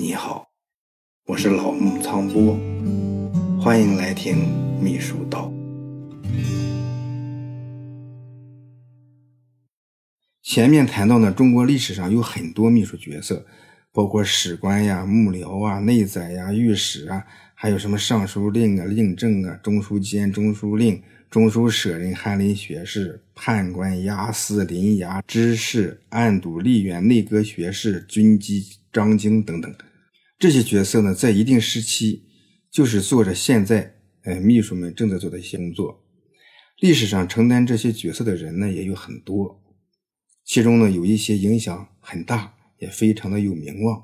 你好，我是老木苍波，欢迎来听秘书道。前面谈到呢，中国历史上有很多秘书角色，包括史官呀、幕僚啊、内宰呀、御史啊，还有什么尚书令啊、令正啊、中书监、中书令。中书舍人、翰林学士、判官、押司、临衙、知事、案牍、吏员、内阁学士、军机、章京等等，这些角色呢，在一定时期就是做着现在呃秘书们正在做的一些工作。历史上承担这些角色的人呢，也有很多，其中呢有一些影响很大，也非常的有名望。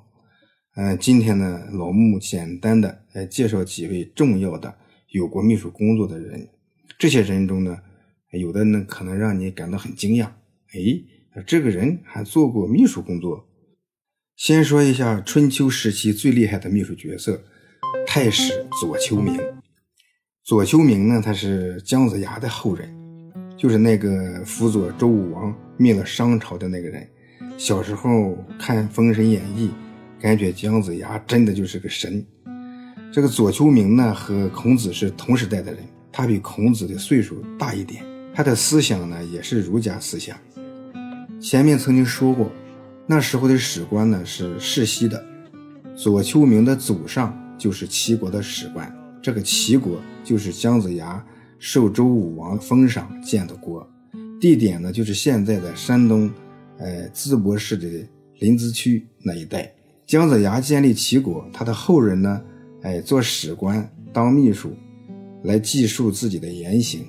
嗯，今天呢，老穆简单的来介绍几位重要的有过秘书工作的人。这些人中呢，有的呢可能让你感到很惊讶，哎，这个人还做过秘书工作。先说一下春秋时期最厉害的秘书角色——太史左丘明。左丘明呢，他是姜子牙的后人，就是那个辅佐周武王灭了商朝的那个人。小时候看《封神演义》，感觉姜子牙真的就是个神。这个左丘明呢，和孔子是同时代的人。他比孔子的岁数大一点，他的思想呢也是儒家思想。前面曾经说过，那时候的史官呢是世袭的，左丘明的祖上就是齐国的史官，这个齐国就是姜子牙受周武王封赏建的国，地点呢就是现在的山东，呃淄博市的临淄区那一带。姜子牙建立齐国，他的后人呢，哎做史官当秘书。来记述自己的言行，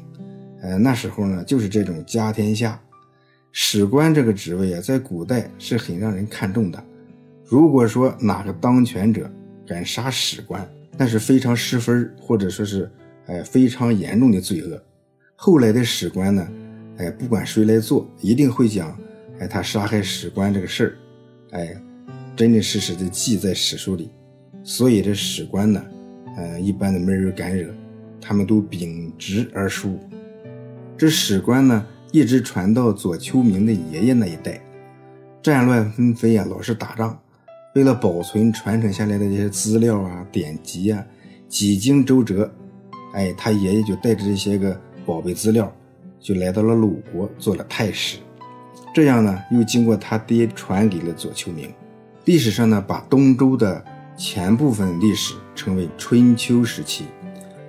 呃，那时候呢，就是这种家天下，史官这个职位啊，在古代是很让人看重的。如果说哪个当权者敢杀史官，那是非常失分，或者说是，哎，非常严重的罪恶。后来的史官呢，哎，不管谁来做，一定会讲，哎，他杀害史官这个事儿，哎，真真实实的记在史书里。所以这史官呢，呃，一般的没人敢惹。他们都秉直而书，这史官呢，一直传到左丘明的爷爷那一代。战乱纷飞啊，老是打仗，为了保存传承下来的这些资料啊、典籍啊，几经周折，哎，他爷爷就带着这些个宝贝资料，就来到了鲁国做了太史。这样呢，又经过他爹传给了左丘明。历史上呢，把东周的前部分历史称为春秋时期。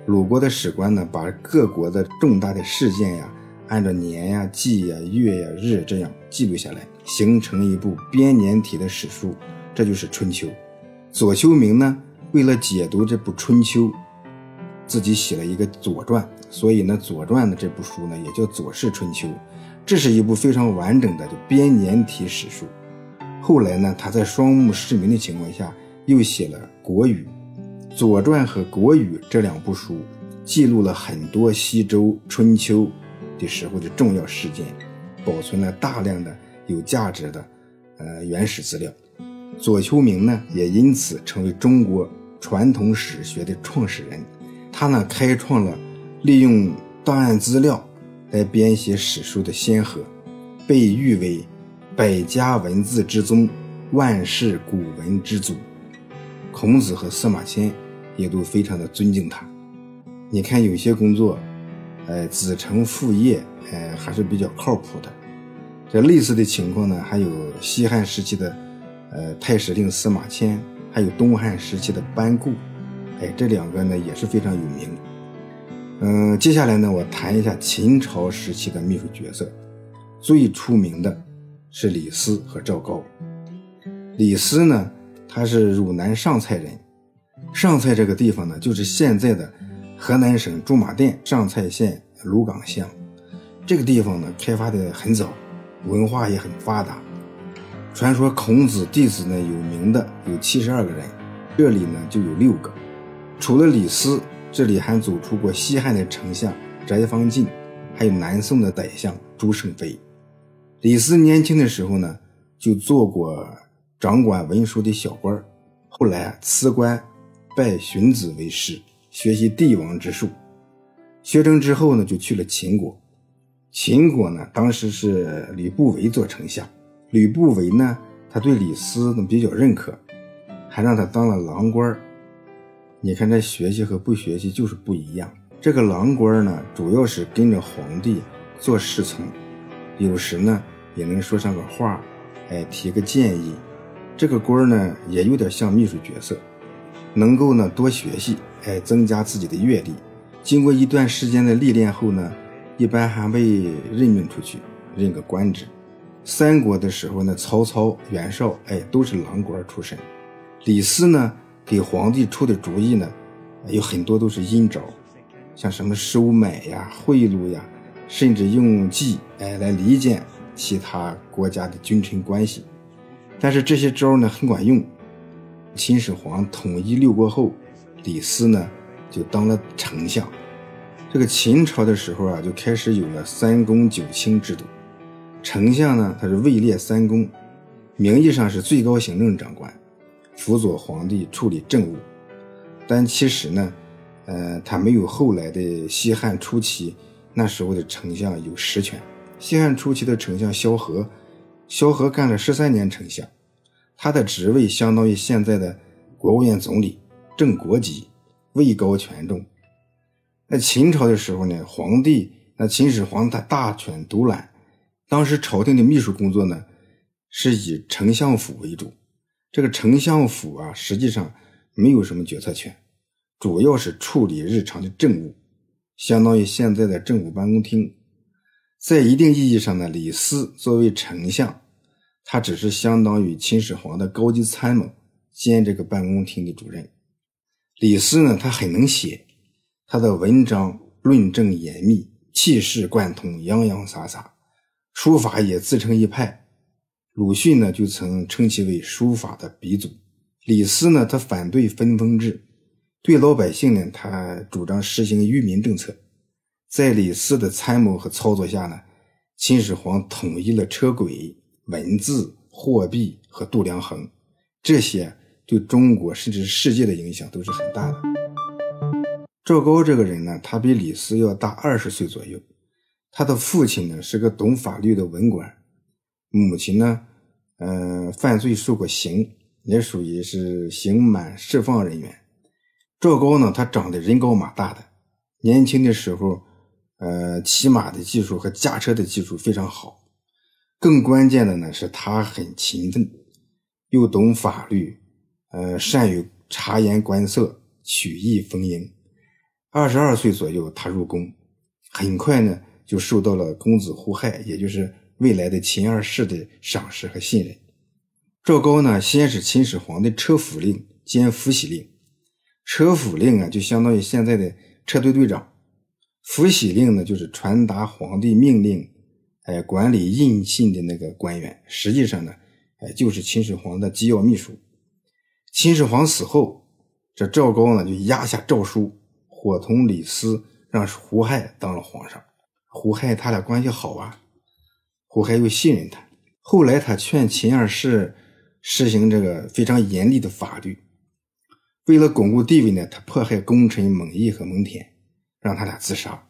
鲁国的史官呢，把各国的重大的事件呀，按照年呀、季呀、月呀、日这样记录下来，形成一部编年体的史书，这就是《春秋》。左丘明呢，为了解读这部《春秋》，自己写了一个《左传》，所以呢，《左传》的这部书呢，也叫《左氏春秋》。这是一部非常完整的就编年体史书。后来呢，他在双目失明的情况下，又写了《国语》。《左传》和《国语》这两部书记录了很多西周春秋的时候的重要事件，保存了大量的有价值的呃原始资料。左丘明呢，也因此成为中国传统史学的创始人。他呢，开创了利用档案资料来编写史书的先河，被誉为百家文字之宗，万世古文之祖。孔子和司马迁。也都非常的尊敬他。你看，有些工作，呃，子承父业，呃，还是比较靠谱的。这类似的情况呢，还有西汉时期的，呃，太史令司马迁，还有东汉时期的班固，哎，这两个呢也是非常有名。嗯，接下来呢，我谈一下秦朝时期的秘书角色，最出名的是李斯和赵高。李斯呢，他是汝南上蔡人。上蔡这个地方呢，就是现在的河南省驻马店上蔡县鲁岗乡。这个地方呢，开发的很早，文化也很发达。传说孔子弟子呢，有名的有七十二个人，这里呢就有六个。除了李斯，这里还走出过西汉的丞相翟方进，还有南宋的宰相朱胜非。李斯年轻的时候呢，就做过掌管文书的小官后来啊辞官。拜荀子为师，学习帝王之术。学成之后呢，就去了秦国。秦国呢，当时是吕不韦做丞相。吕不韦呢，他对李斯呢比较认可，还让他当了郎官你看这学习和不学习就是不一样。这个郎官呢，主要是跟着皇帝做侍从，有时呢也能说上个话，哎，提个建议。这个官呢，也有点像秘书角色，能够呢多学习，哎，增加自己的阅历。经过一段时间的历练后呢，一般还被任命出去，任个官职。三国的时候呢，曹操、袁绍，哎，都是郎官出身。李斯呢，给皇帝出的主意呢，有很多都是阴招，像什么收买呀、贿赂呀，甚至用计，哎，来离间其他国家的君臣关系。但是这些招呢很管用。秦始皇统一六国后，李斯呢就当了丞相。这个秦朝的时候啊，就开始有了三公九卿制度。丞相呢，他是位列三公，名义上是最高行政长官，辅佐皇帝处理政务。但其实呢，呃，他没有后来的西汉初期那时候的丞相有实权。西汉初期的丞相萧何。萧何干了十三年丞相，他的职位相当于现在的国务院总理，正国级，位高权重。那秦朝的时候呢，皇帝那秦始皇他大权独揽，当时朝廷的秘书工作呢是以丞相府为主。这个丞相府啊，实际上没有什么决策权，主要是处理日常的政务，相当于现在的政府办公厅。在一定意义上呢，李斯作为丞相，他只是相当于秦始皇的高级参谋兼这个办公厅的主任。李斯呢，他很能写，他的文章论证严密，气势贯通，洋洋洒洒，书法也自成一派。鲁迅呢，就曾称其为书法的鼻祖。李斯呢，他反对分封制，对老百姓呢，他主张实行愚民政策。在李斯的参谋和操作下呢，秦始皇统一了车轨、文字、货币和度量衡，这些对中国甚至世界的影响都是很大的。赵高这个人呢，他比李斯要大二十岁左右，他的父亲呢是个懂法律的文官，母亲呢，呃，犯罪受过刑，也属于是刑满释放人员。赵高呢，他长得人高马大的，年轻的时候。呃，骑马的技术和驾车的技术非常好，更关键的呢是他很勤奋，又懂法律，呃，善于察言观色、曲意逢迎。二十二岁左右，他入宫，很快呢就受到了公子胡亥，也就是未来的秦二世的赏识和信任。赵高呢，先是秦始皇的车府令兼府喜令，车府令啊，就相当于现在的车队队长。府喜令呢，就是传达皇帝命令，哎，管理印信的那个官员。实际上呢，哎，就是秦始皇的机要秘书。秦始皇死后，这赵高呢就压下诏书，伙同李斯，让胡亥当了皇上。胡亥他俩关系好啊，胡亥又信任他。后来他劝秦二世实行这个非常严厉的法律。为了巩固地位呢，他迫害功臣蒙毅和蒙恬。让他俩自杀，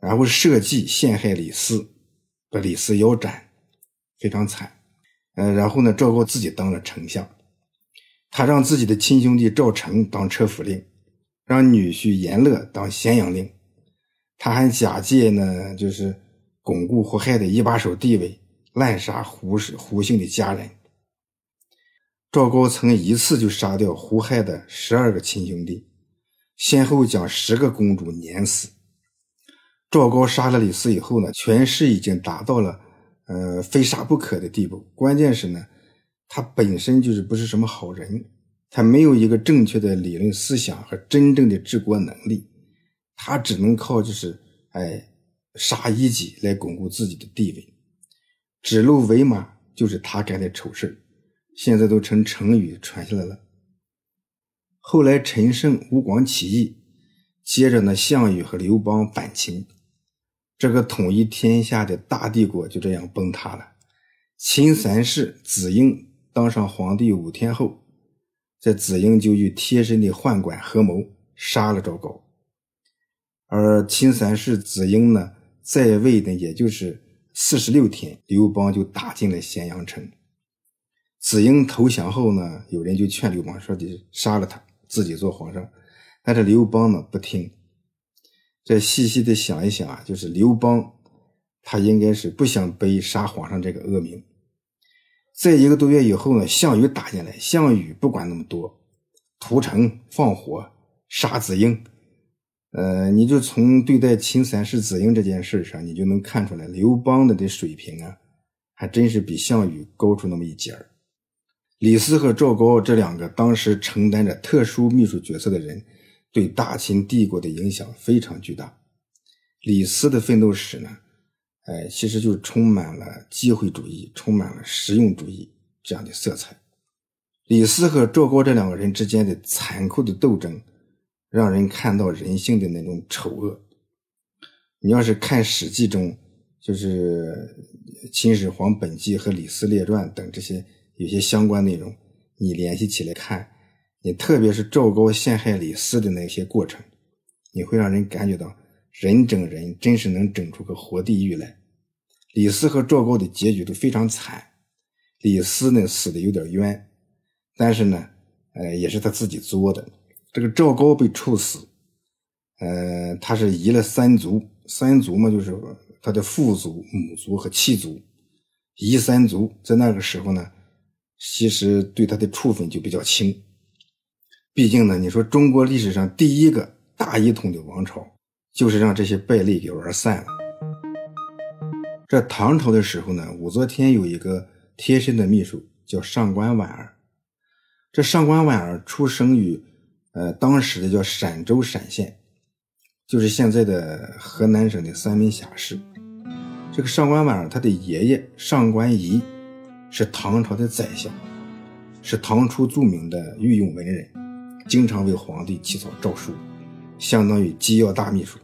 然后设计陷害李斯，把李斯腰斩，非常惨。呃，然后呢，赵高自己当了丞相，他让自己的亲兄弟赵成当车府令，让女婿严乐当咸阳令。他还假借呢，就是巩固胡亥的一把手地位，滥杀胡氏胡姓的家人。赵高曾一次就杀掉胡亥的十二个亲兄弟。先后将十个公主碾死。赵高杀了李斯以后呢，权势已经达到了呃非杀不可的地步。关键是呢，他本身就是不是什么好人，他没有一个正确的理论思想和真正的治国能力，他只能靠就是哎杀一己来巩固自己的地位。指鹿为马就是他干的丑事现在都成成语传下来了。后来陈胜、吴广起义，接着呢，项羽和刘邦反秦，这个统一天下的大帝国就这样崩塌了。秦三世子婴当上皇帝五天后，这子婴就与贴身的宦官合谋杀了赵高。而秦三世子婴呢，在位的也就是四十六天，刘邦就打进了咸阳城。子婴投降后呢，有人就劝刘邦说得杀了他，自己做皇上。但是刘邦呢不听。再细细的想一想啊，就是刘邦，他应该是不想背杀皇上这个恶名。在一个多月以后呢，项羽打进来，项羽不管那么多，屠城、放火、杀子婴。呃，你就从对待秦三世子婴这件事上，你就能看出来，刘邦的这水平啊，还真是比项羽高出那么一截儿。李斯和赵高这两个当时承担着特殊秘书角色的人，对大秦帝国的影响非常巨大。李斯的奋斗史呢，哎，其实就是充满了机会主义、充满了实用主义这样的色彩。李斯和赵高这两个人之间的残酷的斗争。让人看到人性的那种丑恶。你要是看《史记》中，就是《秦始皇本纪》和《李斯列传》等这些有些相关内容，你联系起来看，你特别是赵高陷害李斯的那些过程，你会让人感觉到人整人真是能整出个活地狱来。李斯和赵高的结局都非常惨，李斯呢死的有点冤，但是呢，呃，也是他自己作的。这个赵高被处死，呃，他是移了三族，三族嘛，就是他的父族、母族和妻族，移三族，在那个时候呢，其实对他的处分就比较轻。毕竟呢，你说中国历史上第一个大一统的王朝，就是让这些败类给玩散了。这唐朝的时候呢，武则天有一个贴身的秘书，叫上官婉儿。这上官婉儿出生于。呃，当时的叫陕州陕县，就是现在的河南省的三门峡市。这个上官婉儿，他的爷爷上官仪是唐朝的宰相，是唐初著名的御用文人，经常为皇帝起草诏书，相当于机要大秘书。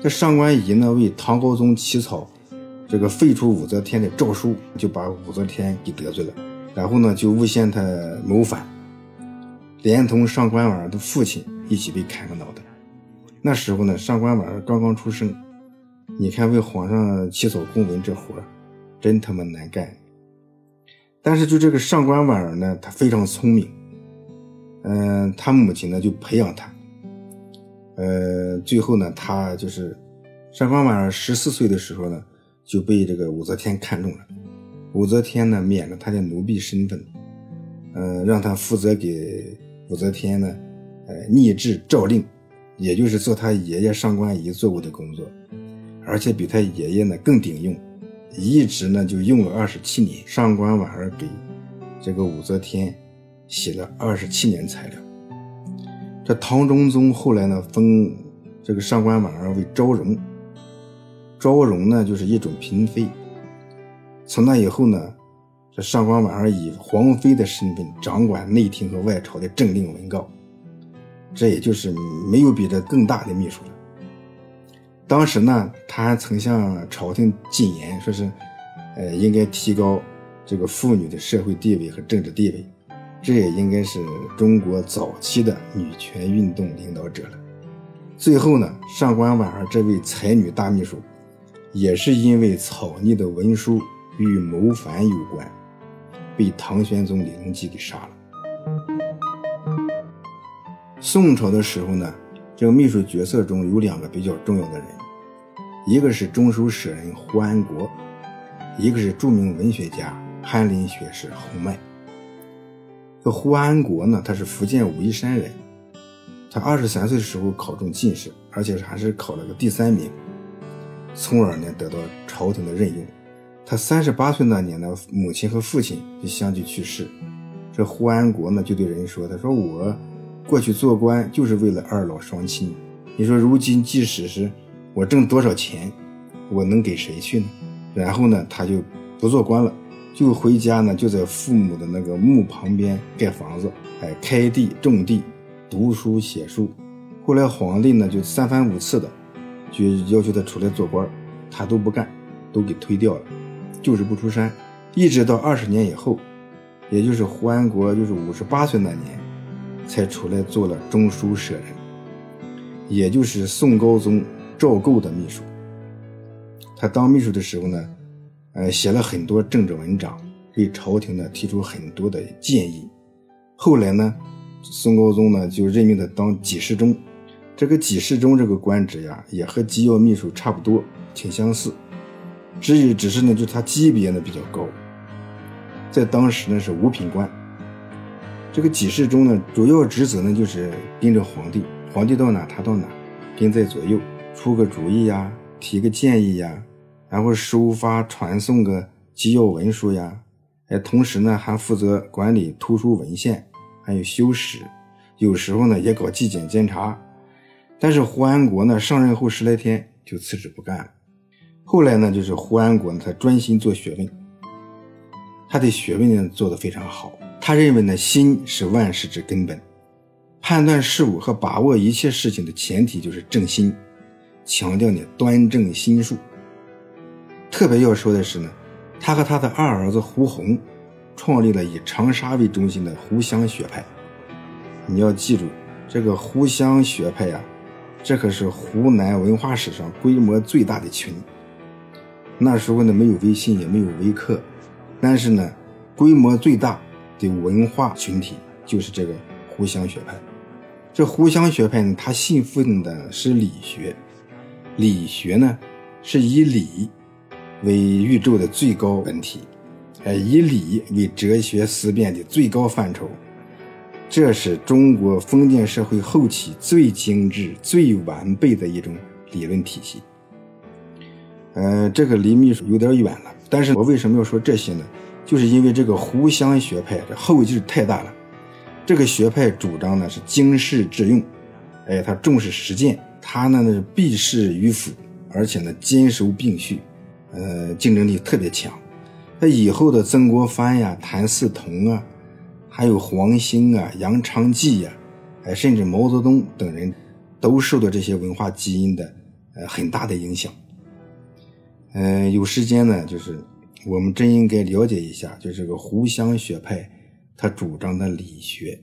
这上官仪呢，为唐高宗起草这个废除武则天的诏书，就把武则天给得罪了，然后呢，就诬陷他谋反。连同上官婉儿的父亲一起被砍了脑袋。那时候呢，上官婉儿刚刚出生。你看，为皇上起草公文这活真他妈难干。但是就这个上官婉儿呢，她非常聪明。嗯，她母亲呢就培养她。呃，最后呢，他就是上官婉儿十四岁的时候呢，就被这个武则天看中了。武则天呢，免了他的奴婢身份，呃，让他负责给。武则天呢，呃，拟制诏令，也就是做他爷爷上官仪做过的工作，而且比他爷爷呢更顶用，一直呢就用了二十七年。上官婉儿给这个武则天写了二十七年材料。这唐中宗后来呢封这个上官婉儿为昭容，昭容呢就是一种嫔妃。从那以后呢。这上官婉儿以皇妃的身份掌管内廷和外朝的政令文告，这也就是没有比这更大的秘书了。当时呢，他还曾向朝廷进言，说是，呃，应该提高这个妇女的社会地位和政治地位，这也应该是中国早期的女权运动领导者了。最后呢，上官婉儿这位才女大秘书，也是因为草拟的文书与谋反有关。被唐玄宗李隆基给杀了。宋朝的时候呢，这个秘书角色中有两个比较重要的人，一个是中书舍人胡安国，一个是著名文学家翰林学士洪迈。这胡安国呢，他是福建武夷山人，他二十三岁的时候考中进士，而且还是考了个第三名，从而呢得到朝廷的任用。他三十八岁那年呢，母亲和父亲就相继去世。这胡安国呢，就对人说：“他说我过去做官就是为了二老双亲。你说如今即使是我挣多少钱，我能给谁去呢？”然后呢，他就不做官了，就回家呢，就在父母的那个墓旁边盖房子，哎，开地种地，读书写书。后来皇帝呢，就三番五次的就要求他出来做官，他都不干，都给推掉了。就是不出山，一直到二十年以后，也就是胡安国就是五十八岁那年，才出来做了中书舍人，也就是宋高宗赵构的秘书。他当秘书的时候呢，呃，写了很多政治文章，给朝廷呢提出很多的建议。后来呢，宋高宗呢就任命他当给事中。这个给事中这个官职呀，也和机要秘书差不多，挺相似。只有只是呢，就他级别呢比较高，在当时呢是五品官。这个给事中呢，主要职责呢就是跟着皇帝，皇帝到哪他到哪，跟在左右，出个主意呀，提个建议呀，然后收发传送个机要文书呀，哎，同时呢还负责管理图书文献，还有修史，有时候呢也搞纪检监察。但是胡安国呢上任后十来天就辞职不干了。后来呢，就是胡安国呢，他专心做学问，他的学问呢做得非常好。他认为呢，心是万事之根本，判断事物和把握一切事情的前提就是正心，强调呢端正心术。特别要说的是呢，他和他的二儿子胡宏，创立了以长沙为中心的湖湘学派。你要记住，这个湖湘学派呀，这可是湖南文化史上规模最大的群。那时候呢，没有微信，也没有微课，但是呢，规模最大的文化群体就是这个湖湘学派。这湖湘学派呢，他信奉的是理学，理学呢是以理为宇宙的最高本体，哎，以理为哲学思辨的最高范畴。这是中国封建社会后期最精致、最完备的一种理论体系。呃，这个离秘书有点远了，但是我为什么要说这些呢？就是因为这个湖湘学派这后劲太大了。这个学派主张呢是经世致用，哎，他重视实践，他呢是避世于腐，而且呢兼收并蓄，呃，竞争力特别强。那以后的曾国藩呀、谭嗣同啊，还有黄兴啊、杨昌济呀，哎，甚至毛泽东等人，都受到这些文化基因的呃很大的影响。嗯，有时间呢，就是我们真应该了解一下，就这个湖湘学派，他主张的理学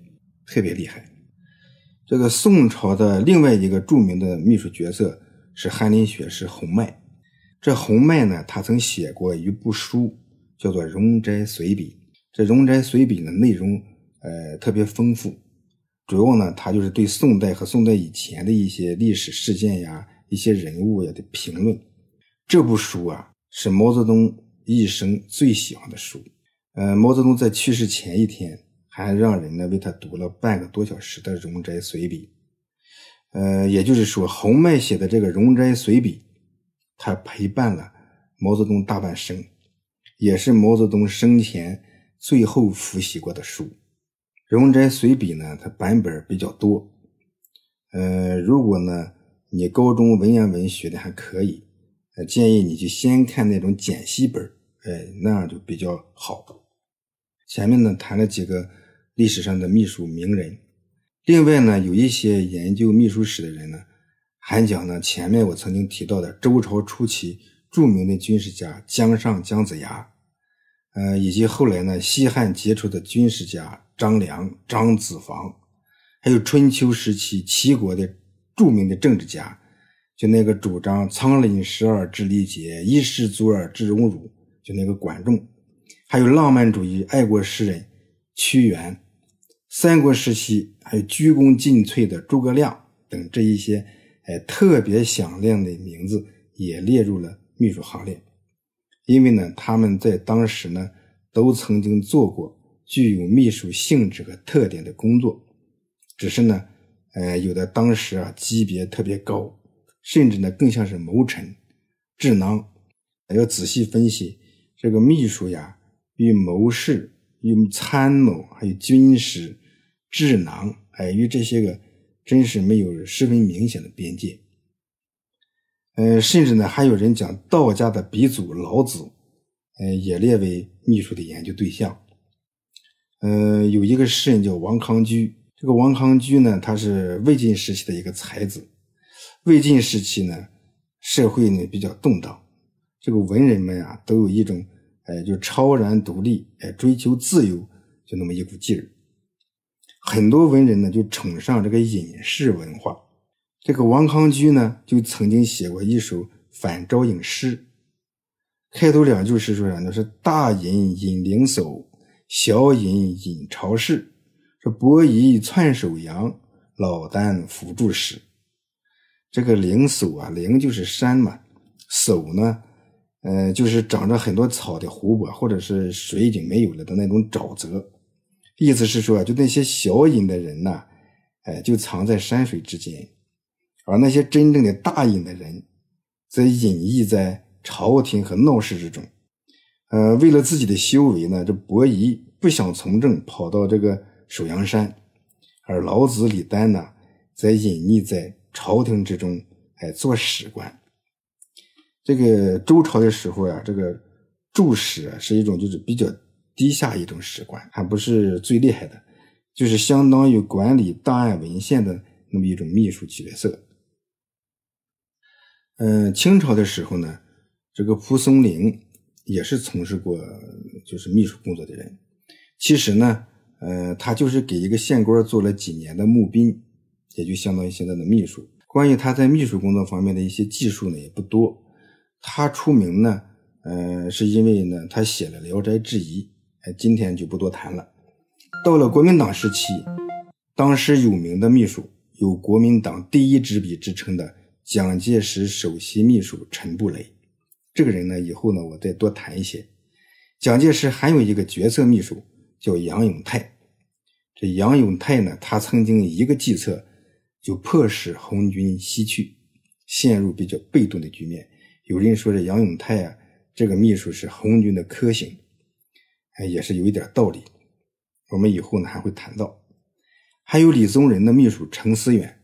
特别厉害。这个宋朝的另外一个著名的秘书角色是翰林学士洪迈。这洪迈呢，他曾写过一部书，叫做《容斋随笔》。这《容斋随笔》呢，内容呃特别丰富，主要呢，他就是对宋代和宋代以前的一些历史事件呀、一些人物呀的评论。这部书啊，是毛泽东一生最喜欢的书。呃，毛泽东在去世前一天，还让人呢为他读了半个多小时的《容斋随笔》。呃，也就是说，洪迈写的这个《容斋随笔》，他陪伴了毛泽东大半生，也是毛泽东生前最后复习过的书。《容斋随笔》呢，它版本比较多。呃，如果呢你高中文言文学的还可以。呃，建议你就先看那种简析本哎，那样就比较好。前面呢谈了几个历史上的秘书名人，另外呢有一些研究秘书史的人呢，还讲呢前面我曾经提到的周朝初期著名的军事家姜尚、姜子牙，呃，以及后来呢西汉杰出的军事家张良、张子房，还有春秋时期齐国的著名的政治家。就那个主张仓廪实而知礼节，衣食足而知荣辱，就那个管仲，还有浪漫主义爱国诗人屈原，三国时期还有鞠躬尽瘁的诸葛亮等这一些哎特别响亮的名字也列入了秘书行列，因为呢他们在当时呢都曾经做过具有秘书性质和特点的工作，只是呢，呃有的当时啊级别特别高。甚至呢，更像是谋臣、智囊。要仔细分析这个秘书呀，与谋士、与参谋、还有军师、智囊，哎，与这些个真是没有十分明显的边界。呃，甚至呢，还有人将道家的鼻祖老子，呃，也列为秘书的研究对象。呃，有一个诗人叫王康居，这个王康居呢，他是魏晋时期的一个才子。魏晋时期呢，社会呢比较动荡，这个文人们啊都有一种哎，就超然独立，哎，追求自由，就那么一股劲儿。很多文人呢就崇尚这个隐士文化。这个王康居呢就曾经写过一首反招隐诗，开头两句是说啥呢？是大隐隐灵叟，小隐隐朝市。说伯夷窜首阳，老聃扶助使。这个灵叟啊，灵就是山嘛，叟呢，呃，就是长着很多草的湖泊，或者是水已经没有了的那种沼泽。意思是说，就那些小隐的人呢，哎，就藏在山水之间，而那些真正的大隐的人，则隐逸在朝廷和闹市之中。呃，为了自己的修为呢，这伯夷不想从政，跑到这个首阳山，而老子李丹呢，则隐匿在朝廷之中，哎，做史官。这个周朝的时候呀，这个助史啊，是一种就是比较。低下一种史官，还不是最厉害的，就是相当于管理档案文献的那么一种秘书角色。嗯，清朝的时候呢，这个蒲松龄也是从事过就是秘书工作的人。其实呢，呃，他就是给一个县官做了几年的募兵，也就相当于现在的秘书。关于他在秘书工作方面的一些技术呢，也不多。他出名呢，呃，是因为呢，他写了《聊斋志异》。今天就不多谈了。到了国民党时期，当时有名的秘书有国民党第一执笔之称的蒋介石首席秘书陈布雷。这个人呢，以后呢我再多谈一些。蒋介石还有一个决策秘书叫杨永泰。这杨永泰呢，他曾经一个计策就迫使红军西去，陷入比较被动的局面。有人说这杨永泰啊，这个秘书是红军的克星。哎，也是有一点道理。我们以后呢还会谈到。还有李宗仁的秘书程思远。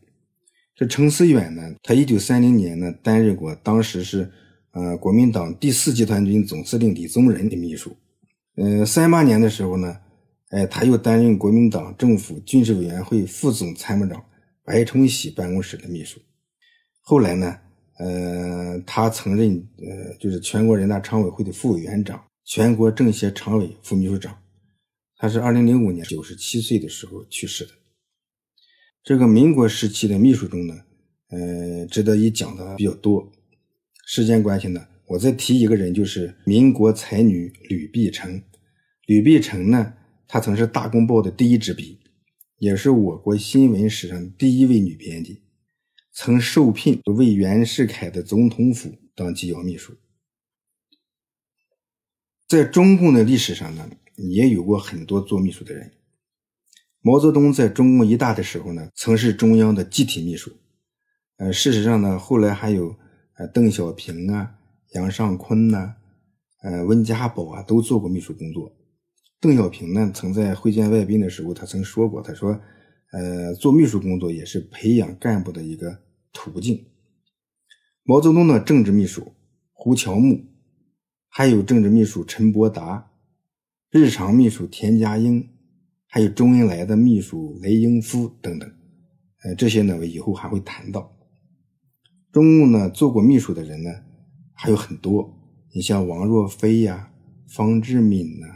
这程思远呢，他一九三零年呢担任过当时是呃国民党第四集团军总司令李宗仁的秘书。嗯，三八年的时候呢，哎，他又担任国民党政府军事委员会副总参谋长白崇禧办公室的秘书。后来呢，呃，他曾任呃就是全国人大常委会的副委员长。全国政协常委、副秘书长，他是二零零五年九十七岁的时候去世的。这个民国时期的秘书中呢，呃，值得一讲的比较多。时间关系呢，我再提一个人，就是民国才女吕碧城。吕碧城呢，她曾是《大公报》的第一支笔，也是我国新闻史上第一位女编辑，曾受聘为袁世凯的总统府当机要秘书。在中共的历史上呢，也有过很多做秘书的人。毛泽东在中共一大的时候呢，曾是中央的集体秘书。呃，事实上呢，后来还有呃邓小平啊、杨尚昆呐、呃温家宝啊，都做过秘书工作。邓小平呢，曾在会见外宾的时候，他曾说过，他说：“呃，做秘书工作也是培养干部的一个途径。”毛泽东的政治秘书胡乔木。还有政治秘书陈伯达，日常秘书田家英，还有周恩来的秘书雷英夫等等，呃，这些呢，我以后还会谈到。中共呢做过秘书的人呢还有很多，你像王若飞呀、方志敏呐、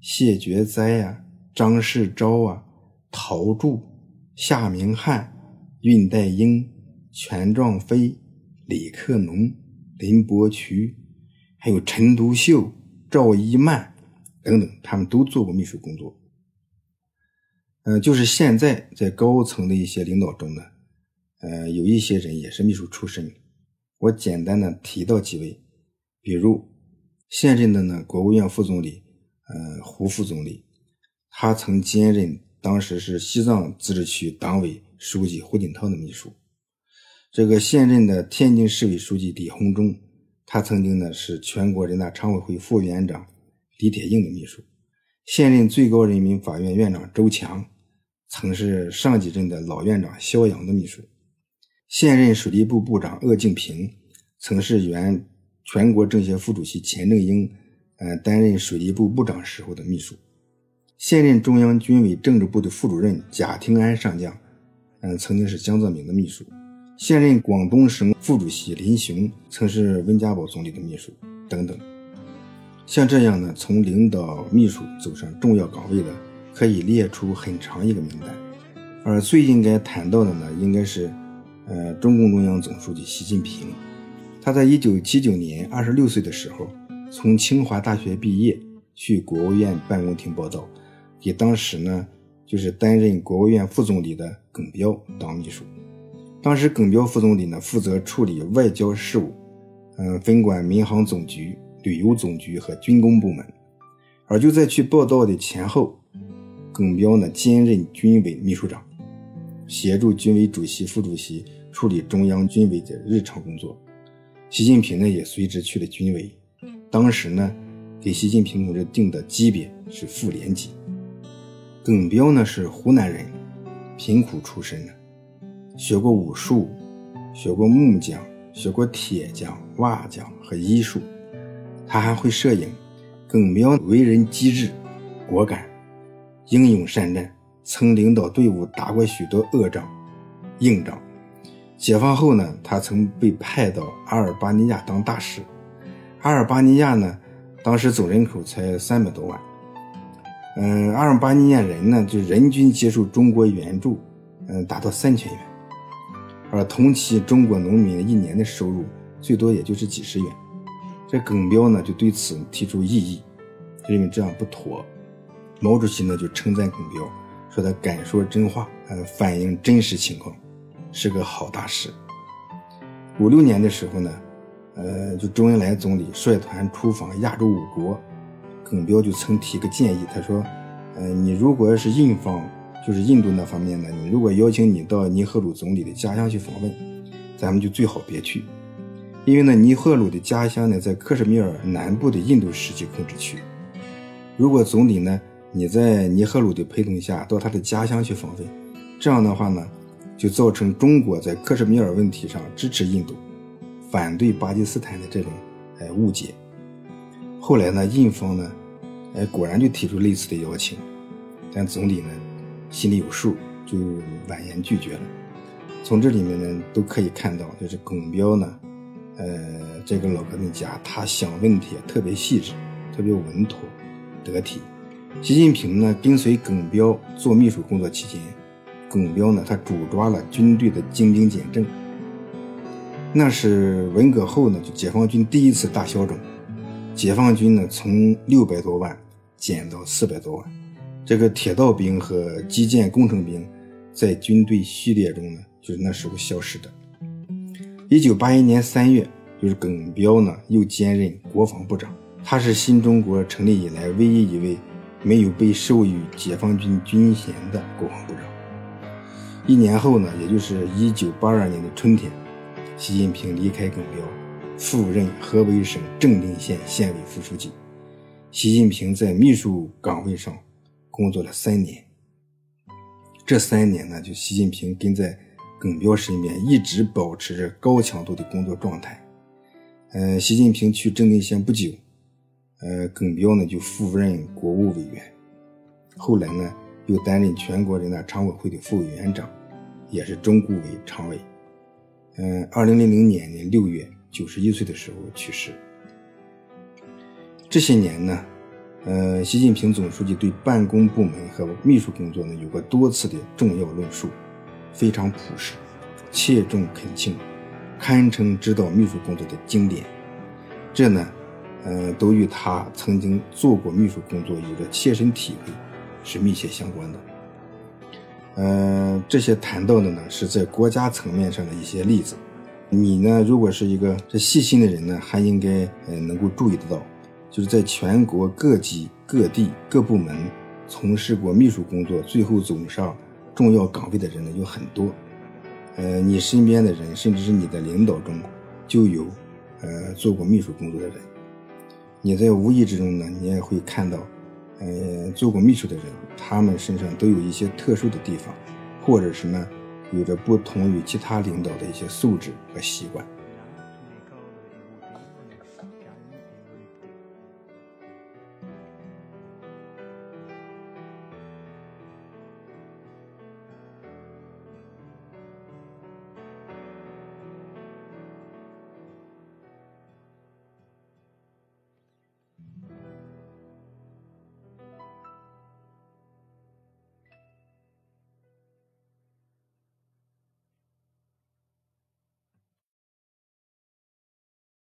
谢觉哉呀、张世钊啊、陶铸、夏明翰、恽代英、全壮飞、李克农、林伯渠。还有陈独秀、赵一曼等等，他们都做过秘书工作。嗯，就是现在在高层的一些领导中呢，呃，有一些人也是秘书出身。我简单的提到几位，比如现任的呢国务院副总理，呃，胡副总理，他曾兼任当时是西藏自治区党委书记胡锦涛的秘书。这个现任的天津市委书记李鸿忠。他曾经呢是全国人大常委会副委员长李铁映的秘书，现任最高人民法院院长周强，曾是上几任的老院长肖扬的秘书，现任水利部部长鄂敬平，曾是原全国政协副主席钱正英，呃担任水利部部长时候的秘书，现任中央军委政治部的副主任贾廷安上将，嗯曾经是江泽民的秘书。现任广东省副主席林雄曾是温家宝总理的秘书等等，像这样呢，从领导秘书走上重要岗位的，可以列出很长一个名单。而最应该谈到的呢，应该是，呃，中共中央总书记习近平。他在一九七九年二十六岁的时候，从清华大学毕业，去国务院办公厅报道，给当时呢就是担任国务院副总理的耿彪当秘书。当时耿彪副总理呢负责处理外交事务，嗯，分管民航总局、旅游总局和军工部门。而就在去报道的前后，耿彪呢兼任军委秘书长，协助军委主席、副主席处理中央军委的日常工作。习近平呢也随之去了军委，当时呢给习近平同志定的级别是副连级。耿彪呢是湖南人，贫苦出身的，学过武术，学过木匠，学过铁匠、瓦匠和医术，他还会摄影。耿彪为人机智、果敢、英勇善战，曾领导队伍打过许多恶仗、硬仗。解放后呢，他曾被派到阿尔巴尼亚当大使。阿尔巴尼亚呢，当时总人口才三百多万。嗯，阿尔巴尼亚人呢，就人均接受中国援助，嗯，达到三千元。而同期中国农民一年的收入最多也就是几十元。这耿彪呢，就对此提出异议，认为这样不妥。毛主席呢，就称赞耿彪，说他敢说真话，呃，反映真实情况。是个好大使。五六年的时候呢，呃，就周恩来总理率团出访亚洲五国，耿彪就曾提个建议，他说，呃，你如果要是印方，就是印度那方面呢，你如果邀请你到尼赫鲁总理的家乡去访问，咱们就最好别去，因为呢，尼赫鲁的家乡呢在克什米尔南部的印度实际控制区。如果总理呢你在尼赫鲁的陪同下到他的家乡去访问，这样的话呢。就造成中国在克什米尔问题上支持印度，反对巴基斯坦的这种哎误解。后来呢，印方呢，哎果然就提出类似的邀请，但总理呢心里有数，就婉言拒绝了。从这里面呢都可以看到，就是耿彪呢，呃这个老革命家他想问题特别细致，特别稳妥得体。习近平呢跟随耿彪做秘书工作期间。耿彪呢，他主抓了军队的精兵简政，那是文革后呢，就解放军第一次大消肿，解放军呢从六百多万减到四百多万，这个铁道兵和基建工程兵在军队序列中呢，就是那时候消失的。一九八一年三月，就是耿彪呢又兼任国防部长，他是新中国成立以来唯一一位没有被授予解放军军衔的国防部长。一年后呢，也就是一九八二年的春天，习近平离开耿彪，赴任河北省正定县县委副书记。习近平在秘书岗位上工作了三年。这三年呢，就习近平跟在耿彪身边，一直保持着高强度的工作状态。呃，习近平去正定县不久，呃，耿彪呢就赴任国务委员，后来呢。又担任全国人大常委会的副委员长，也是中顾委常委。嗯，二零零零年的六月，九十一岁的时候去世。这些年呢，呃，习近平总书记对办公部门和秘书工作呢有过多次的重要论述，非常朴实，切中恳请，堪称指导秘书工作的经典。这呢，呃，都与他曾经做过秘书工作有着切身体会。是密切相关的。嗯，这些谈到的呢，是在国家层面上的一些例子。你呢，如果是一个这细心的人呢，还应该呃能够注意得到，就是在全国各级各地各部门从事过秘书工作，最后走上重要岗位的人呢有很多。呃，你身边的人，甚至是你的领导中，就有呃做过秘书工作的人。你在无意之中呢，你也会看到。呃，做过秘书的人，他们身上都有一些特殊的地方，或者是呢，有着不同于其他领导的一些素质和习惯。